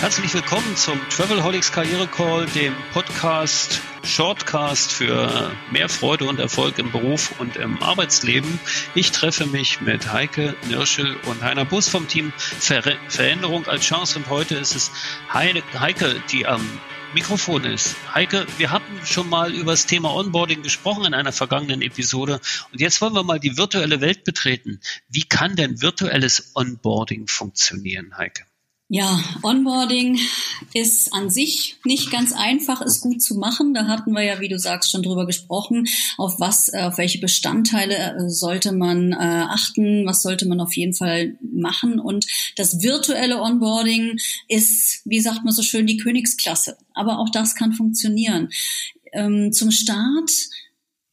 Herzlich willkommen zum Travelholics Karriere Call, dem Podcast Shortcast für mehr Freude und Erfolg im Beruf und im Arbeitsleben. Ich treffe mich mit Heike Nirschel und Heiner Bus vom Team Ver Veränderung als Chance und heute ist es Heike, die am Mikrofon ist. Heike, wir hatten schon mal über das Thema Onboarding gesprochen in einer vergangenen Episode und jetzt wollen wir mal die virtuelle Welt betreten. Wie kann denn virtuelles Onboarding funktionieren, Heike? Ja, Onboarding ist an sich nicht ganz einfach, ist gut zu machen. Da hatten wir ja, wie du sagst, schon drüber gesprochen. Auf was, äh, auf welche Bestandteile äh, sollte man äh, achten? Was sollte man auf jeden Fall machen? Und das virtuelle Onboarding ist, wie sagt man so schön, die Königsklasse. Aber auch das kann funktionieren. Ähm, zum Start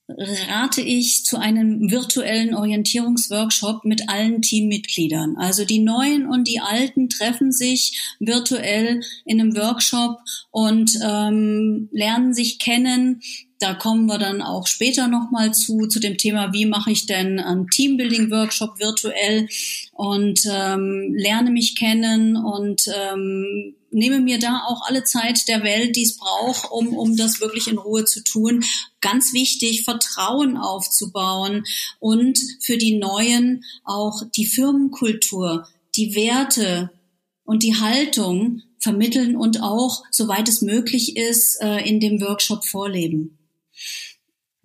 rate ich zu einem virtuellen Orientierungsworkshop mit allen Teammitgliedern. Also die Neuen und die Alten treffen sich virtuell in einem Workshop und ähm, lernen sich kennen. Da kommen wir dann auch später nochmal zu, zu dem Thema, wie mache ich denn einen Teambuilding-Workshop virtuell und ähm, lerne mich kennen und ähm, nehme mir da auch alle Zeit der Welt, die es braucht, um, um das wirklich in Ruhe zu tun. Ganz wichtig, Vertrauen aufzubauen und für die Neuen auch die Firmenkultur, die Werte und die Haltung vermitteln und auch, soweit es möglich ist, äh, in dem Workshop vorleben.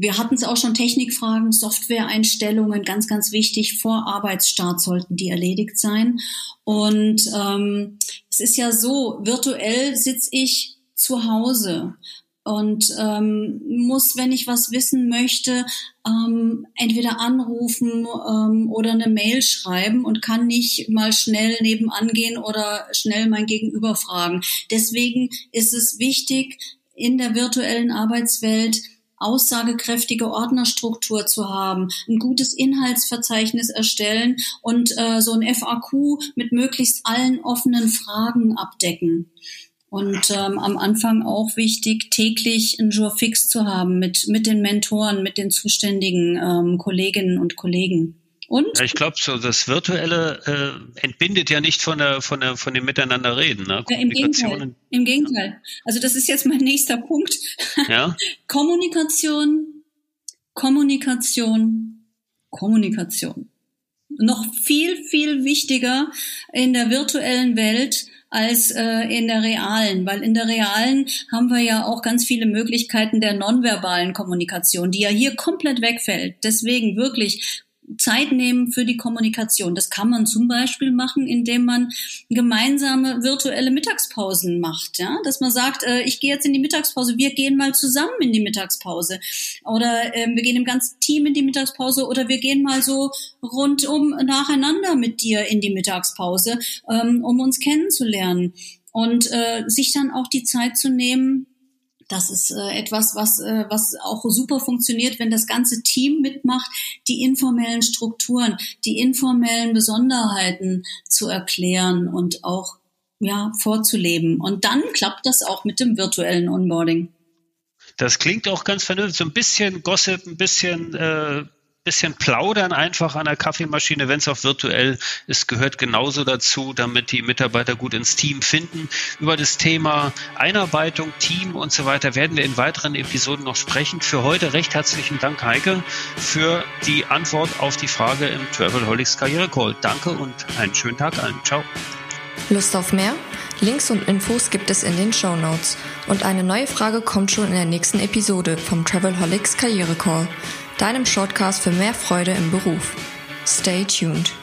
Wir hatten es auch schon Technikfragen, Softwareeinstellungen, ganz, ganz wichtig. Vor Arbeitsstart sollten die erledigt sein. Und ähm, es ist ja so, virtuell sitze ich zu Hause und ähm, muss, wenn ich was wissen möchte, ähm, entweder anrufen ähm, oder eine Mail schreiben und kann nicht mal schnell nebenan gehen oder schnell mein Gegenüber fragen. Deswegen ist es wichtig, in der virtuellen Arbeitswelt aussagekräftige Ordnerstruktur zu haben, ein gutes Inhaltsverzeichnis erstellen und äh, so ein FAQ mit möglichst allen offenen Fragen abdecken. Und ähm, am Anfang auch wichtig, täglich ein Jour fix zu haben mit, mit den Mentoren, mit den zuständigen ähm, Kolleginnen und Kollegen. Und? Ja, ich glaube, so das Virtuelle äh, entbindet ja nicht von der, von der, von dem Miteinanderreden. Ne? Ja, Im Gegenteil. Im Gegenteil. Also das ist jetzt mein nächster Punkt. Ja? Kommunikation, Kommunikation, Kommunikation. Noch viel, viel wichtiger in der virtuellen Welt als äh, in der realen, weil in der realen haben wir ja auch ganz viele Möglichkeiten der nonverbalen Kommunikation, die ja hier komplett wegfällt. Deswegen wirklich Zeit nehmen für die Kommunikation. Das kann man zum Beispiel machen, indem man gemeinsame virtuelle Mittagspausen macht. Ja? Dass man sagt, äh, ich gehe jetzt in die Mittagspause, wir gehen mal zusammen in die Mittagspause. Oder äh, wir gehen im ganzen Team in die Mittagspause oder wir gehen mal so rundum nacheinander mit dir in die Mittagspause, ähm, um uns kennenzulernen. Und äh, sich dann auch die Zeit zu nehmen, das ist äh, etwas, was, äh, was auch super funktioniert, wenn das ganze Team mitmacht, die informellen Strukturen, die informellen Besonderheiten zu erklären und auch ja, vorzuleben. Und dann klappt das auch mit dem virtuellen Onboarding. Das klingt auch ganz vernünftig, so ein bisschen Gossip, ein bisschen äh, bisschen plaudern einfach an der Kaffeemaschine, wenn es auch virtuell ist, gehört genauso dazu, damit die Mitarbeiter gut ins Team finden. Über das Thema Einarbeitung, Team und so weiter werden wir in weiteren Episoden noch sprechen. Für heute recht herzlichen Dank, Heike, für die Antwort auf die Frage im Travelholics Karriere Call. Danke und einen schönen Tag allen. Ciao. Lust auf mehr? Links und Infos gibt es in den Show Notes. Und eine neue Frage kommt schon in der nächsten Episode vom Travelholics Karriere Call deinem Shortcast für mehr Freude im Beruf. Stay tuned.